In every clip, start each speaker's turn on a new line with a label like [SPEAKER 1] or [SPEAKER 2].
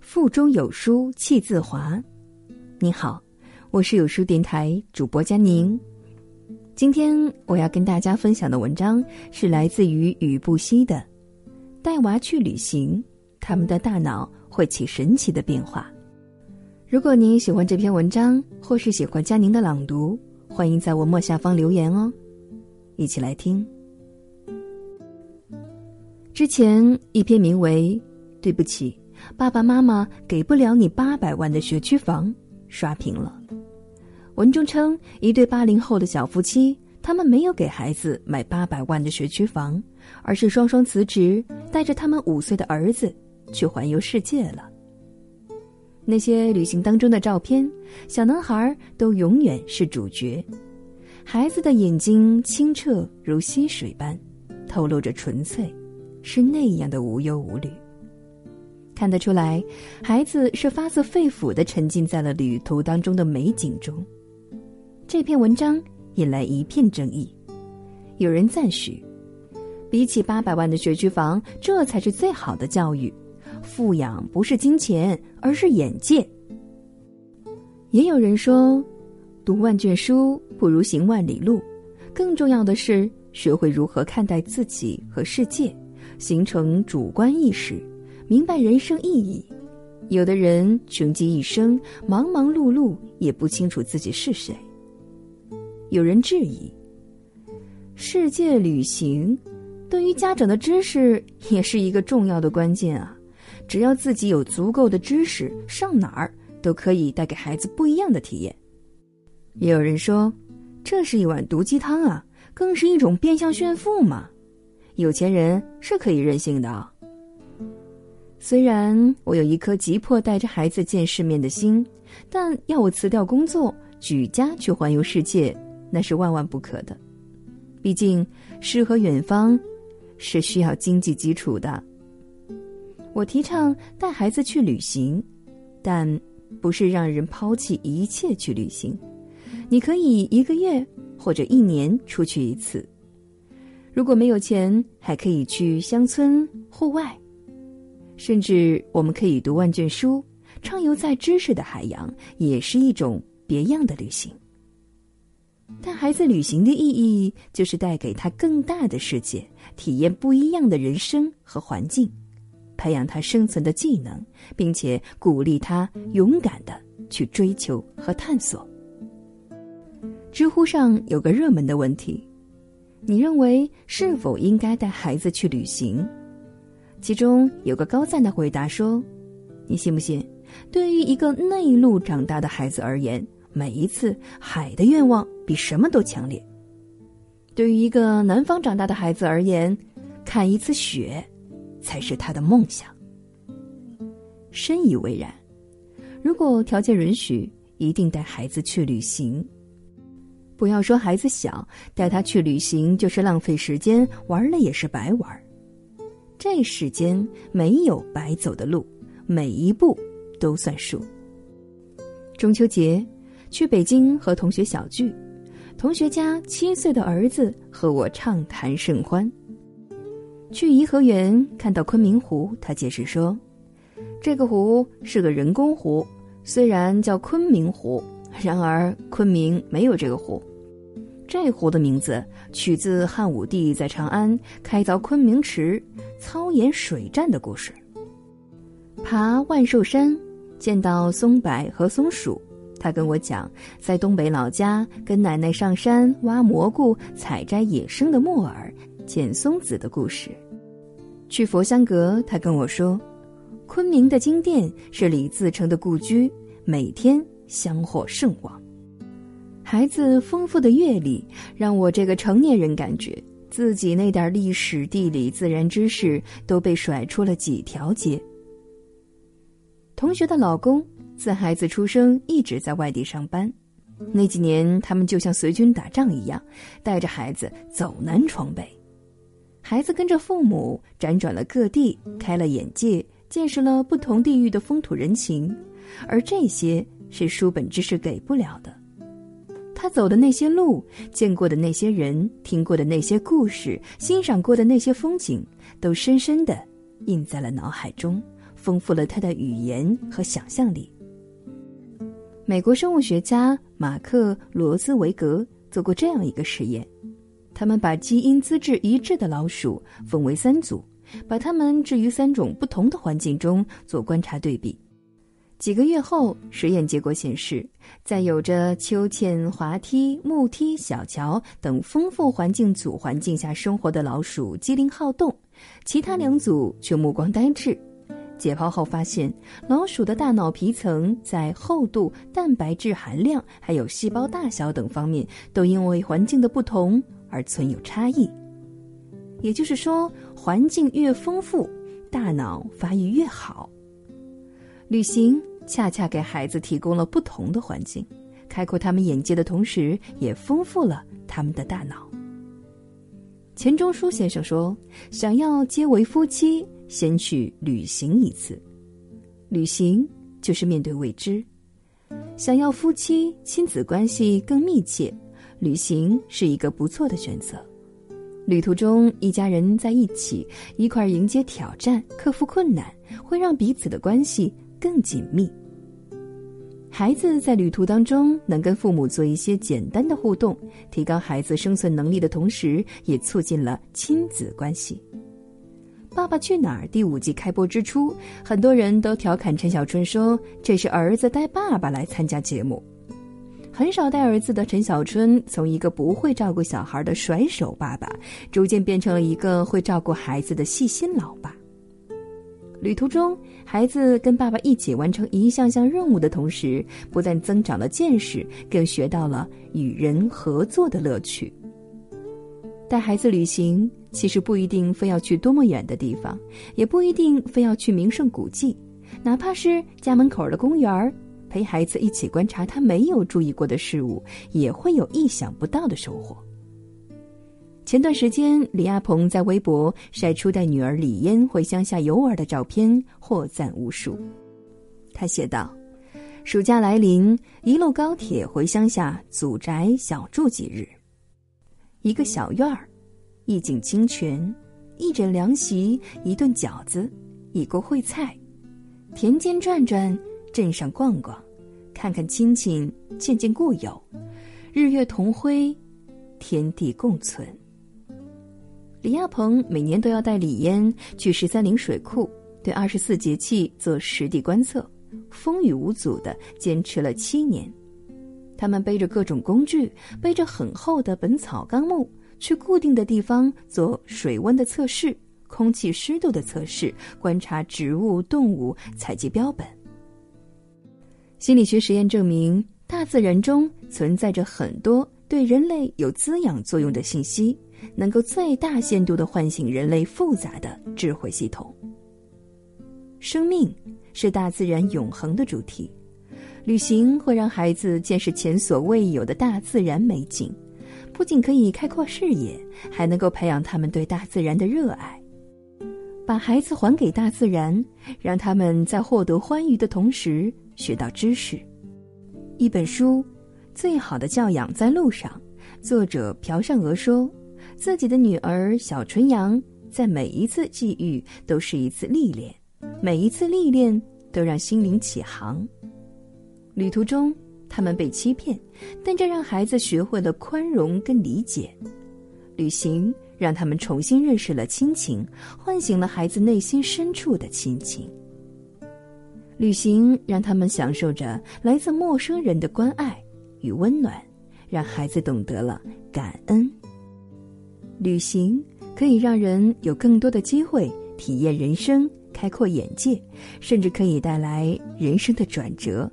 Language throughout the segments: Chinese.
[SPEAKER 1] 腹中有书气自华。你好，我是有书电台主播佳宁。今天我要跟大家分享的文章是来自于雨不息的《带娃去旅行》，他们的大脑会起神奇的变化。如果您喜欢这篇文章，或是喜欢佳宁的朗读，欢迎在文末下方留言哦。一起来听。之前一篇名为《对不起，爸爸妈妈给不了你八百万的学区房》刷屏了。文中称，一对八零后的小夫妻，他们没有给孩子买八百万的学区房，而是双双辞职，带着他们五岁的儿子去环游世界了。那些旅行当中的照片，小男孩都永远是主角，孩子的眼睛清澈如溪水般，透露着纯粹，是那样的无忧无虑。看得出来，孩子是发自肺腑的沉浸在了旅途当中的美景中。这篇文章引来一片争议，有人赞许，比起八百万的学区房，这才是最好的教育。富养不是金钱，而是眼界。也有人说，读万卷书不如行万里路，更重要的是学会如何看待自己和世界，形成主观意识，明白人生意义。有的人穷极一生，忙忙碌碌，也不清楚自己是谁。有人质疑，世界旅行对于家长的知识也是一个重要的关键啊！只要自己有足够的知识，上哪儿都可以带给孩子不一样的体验。也有人说，这是一碗毒鸡汤啊，更是一种变相炫富嘛！有钱人是可以任性的。虽然我有一颗急迫带着孩子见世面的心，但要我辞掉工作，举家去环游世界。那是万万不可的，毕竟诗和远方是需要经济基础的。我提倡带孩子去旅行，但不是让人抛弃一切去旅行。你可以一个月或者一年出去一次，如果没有钱，还可以去乡村、户外，甚至我们可以读万卷书，畅游在知识的海洋，也是一种别样的旅行。带孩子旅行的意义，就是带给他更大的世界，体验不一样的人生和环境，培养他生存的技能，并且鼓励他勇敢的去追求和探索。知乎上有个热门的问题：你认为是否应该带孩子去旅行？其中有个高赞的回答说：“你信不信？对于一个内陆长大的孩子而言。”每一次海的愿望比什么都强烈。对于一个南方长大的孩子而言，看一次雪才是他的梦想。深以为然。如果条件允许，一定带孩子去旅行。不要说孩子小，带他去旅行就是浪费时间，玩了也是白玩。这世间没有白走的路，每一步都算数。中秋节。去北京和同学小聚，同学家七岁的儿子和我畅谈甚欢。去颐和园看到昆明湖，他解释说：“这个湖是个人工湖，虽然叫昆明湖，然而昆明没有这个湖。这湖的名字取自汉武帝在长安开凿昆明池、操演水战的故事。爬万寿山，见到松柏和松鼠。”他跟我讲，在东北老家跟奶奶上山挖蘑菇、采摘野生的木耳、捡松子的故事。去佛香阁，他跟我说，昆明的金殿是李自成的故居，每天香火甚旺。孩子丰富的阅历让我这个成年人感觉自己那点历史、地理、自然知识都被甩出了几条街。同学的老公。自孩子出生，一直在外地上班。那几年，他们就像随军打仗一样，带着孩子走南闯北。孩子跟着父母辗转了各地，开了眼界，见识了不同地域的风土人情。而这些是书本知识给不了的。他走的那些路，见过的那些人，听过的那些故事，欣赏过的那些风景，都深深的印在了脑海中，丰富了他的语言和想象力。美国生物学家马克·罗斯维格做过这样一个实验：他们把基因资质一致的老鼠分为三组，把它们置于三种不同的环境中做观察对比。几个月后，实验结果显示，在有着秋千、滑梯、木梯、小桥等丰富环境组环境下生活的老鼠机灵好动，其他两组却目光呆滞。解剖后发现，老鼠的大脑皮层在厚度、蛋白质含量还有细胞大小等方面，都因为环境的不同而存有差异。也就是说，环境越丰富，大脑发育越好。旅行。恰恰给孩子提供了不同的环境，开阔他们眼界的同时，也丰富了他们的大脑。钱钟书先生说：“想要结为夫妻，先去旅行一次。旅行就是面对未知。想要夫妻亲子关系更密切，旅行是一个不错的选择。旅途中，一家人在一起，一块迎接挑战，克服困难，会让彼此的关系。”更紧密。孩子在旅途当中能跟父母做一些简单的互动，提高孩子生存能力的同时，也促进了亲子关系。《爸爸去哪儿》第五季开播之初，很多人都调侃陈小春说：“这是儿子带爸爸来参加节目。”很少带儿子的陈小春，从一个不会照顾小孩的甩手爸爸，逐渐变成了一个会照顾孩子的细心老爸。旅途中，孩子跟爸爸一起完成一项项任务的同时，不但增长了见识，更学到了与人合作的乐趣。带孩子旅行，其实不一定非要去多么远的地方，也不一定非要去名胜古迹，哪怕是家门口的公园儿，陪孩子一起观察他没有注意过的事物，也会有意想不到的收获。前段时间，李亚鹏在微博晒出带女儿李嫣回乡下游玩的照片，获赞无数。他写道：“暑假来临，一路高铁回乡下祖宅小住几日。一个小院儿，一井清泉，一枕凉席，一顿饺子，一锅烩菜。田间转转，镇上逛逛，看看亲戚，见见故友，日月同辉，天地共存。”李亚鹏每年都要带李嫣去十三陵水库，对二十四节气做实地观测，风雨无阻的坚持了七年。他们背着各种工具，背着很厚的《本草纲目》，去固定的地方做水温的测试、空气湿度的测试，观察植物、动物，采集标本。心理学实验证明，大自然中存在着很多对人类有滋养作用的信息。能够最大限度的唤醒人类复杂的智慧系统。生命是大自然永恒的主题，旅行会让孩子见识前所未有的大自然美景，不仅可以开阔视野，还能够培养他们对大自然的热爱。把孩子还给大自然，让他们在获得欢愉的同时学到知识。一本书，《最好的教养在路上》，作者朴善娥说。自己的女儿小纯阳，在每一次际遇都是一次历练，每一次历练都让心灵起航。旅途中，他们被欺骗，但这让孩子学会了宽容跟理解。旅行让他们重新认识了亲情，唤醒了孩子内心深处的亲情。旅行让他们享受着来自陌生人的关爱与温暖，让孩子懂得了感恩。旅行可以让人有更多的机会体验人生，开阔眼界，甚至可以带来人生的转折。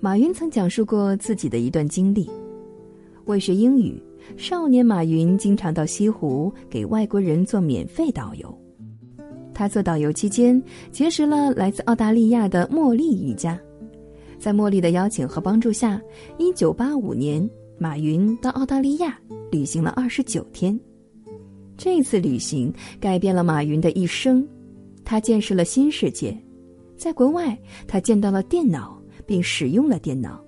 [SPEAKER 1] 马云曾讲述过自己的一段经历：为学英语，少年马云经常到西湖给外国人做免费导游。他做导游期间，结识了来自澳大利亚的茉莉瑜伽。在茉莉的邀请和帮助下，一九八五年，马云到澳大利亚。旅行了二十九天，这次旅行改变了马云的一生，他见识了新世界。在国外，他见到了电脑，并使用了电脑。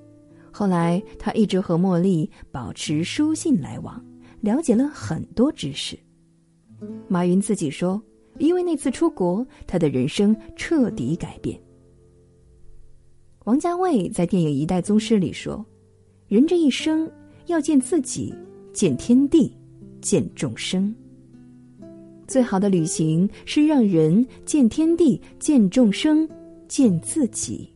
[SPEAKER 1] 后来，他一直和茉莉保持书信来往，了解了很多知识。马云自己说：“因为那次出国，他的人生彻底改变。王家卫在电影《一代宗师》里说：“人这一生要见自己，见天地，见众生。最好的旅行是让人见天地，见众生，见自己。”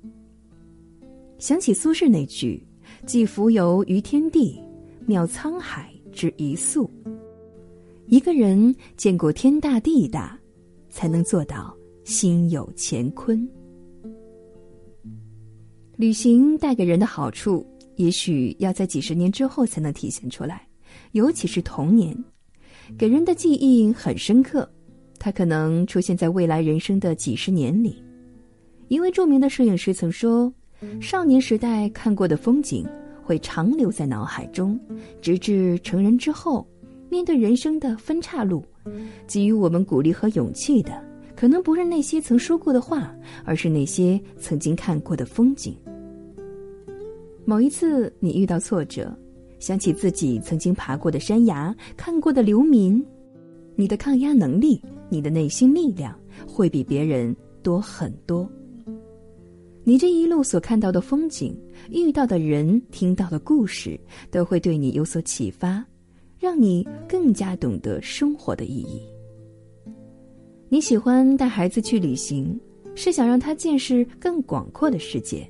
[SPEAKER 1] 想起苏轼那句：“寄蜉蝣于天地，渺沧海之一粟。”一个人见过天大地大，才能做到心有乾坤。旅行带给人的好处，也许要在几十年之后才能体现出来，尤其是童年，给人的记忆很深刻。它可能出现在未来人生的几十年里。一位著名的摄影师曾说：“少年时代看过的风景，会长留在脑海中，直至成人之后。”面对人生的分岔路，给予我们鼓励和勇气的，可能不是那些曾说过的话，而是那些曾经看过的风景。某一次你遇到挫折，想起自己曾经爬过的山崖，看过的流民，你的抗压能力，你的内心力量，会比别人多很多。你这一路所看到的风景，遇到的人，听到的故事，都会对你有所启发。让你更加懂得生活的意义。你喜欢带孩子去旅行，是想让他见识更广阔的世界；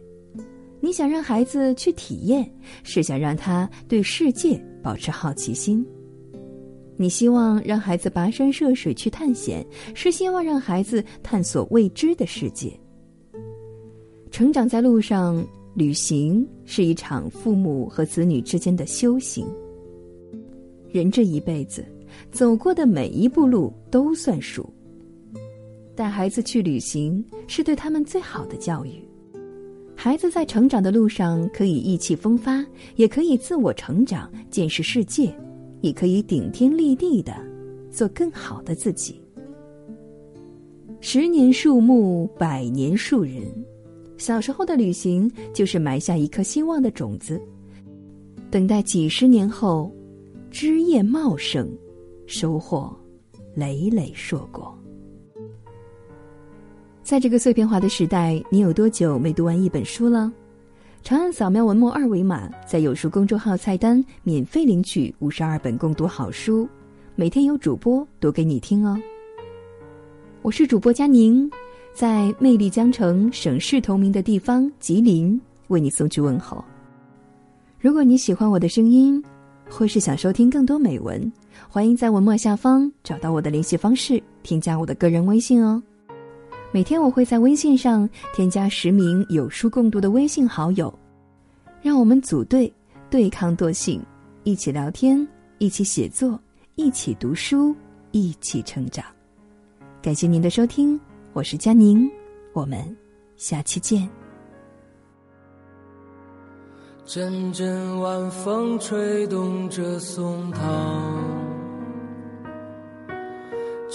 [SPEAKER 1] 你想让孩子去体验，是想让他对世界保持好奇心；你希望让孩子跋山涉水去探险，是希望让孩子探索未知的世界。成长在路上，旅行是一场父母和子女之间的修行。人这一辈子，走过的每一步路都算数。带孩子去旅行，是对他们最好的教育。孩子在成长的路上，可以意气风发，也可以自我成长，见识世界，也可以顶天立地的做更好的自己。十年树木，百年树人。小时候的旅行，就是埋下一颗希望的种子，等待几十年后。枝叶茂盛，收获累累硕果。在这个碎片化的时代，你有多久没读完一本书了？长按扫描文末二维码，在有书公众号菜单免费领取五十二本共读好书，每天有主播读给你听哦。我是主播佳宁，在魅力江城、省市同名的地方吉林，为你送去问候。如果你喜欢我的声音。或是想收听更多美文，欢迎在文末下方找到我的联系方式，添加我的个人微信哦。每天我会在微信上添加十名有书共读的微信好友，让我们组队对抗惰性，一起聊天，一起写作，一起读书，一起成长。感谢您的收听，我是佳宁，我们下期见。
[SPEAKER 2] 阵阵晚风吹动着松涛，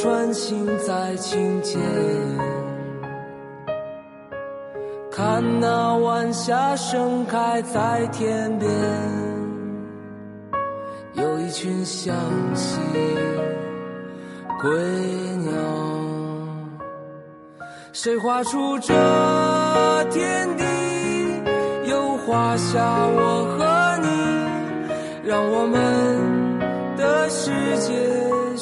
[SPEAKER 2] 穿行在清间，看那晚霞盛开在天边，有一群向西归鸟，谁画出这天地？又画下我和你，让我们的世界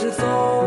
[SPEAKER 2] 是走。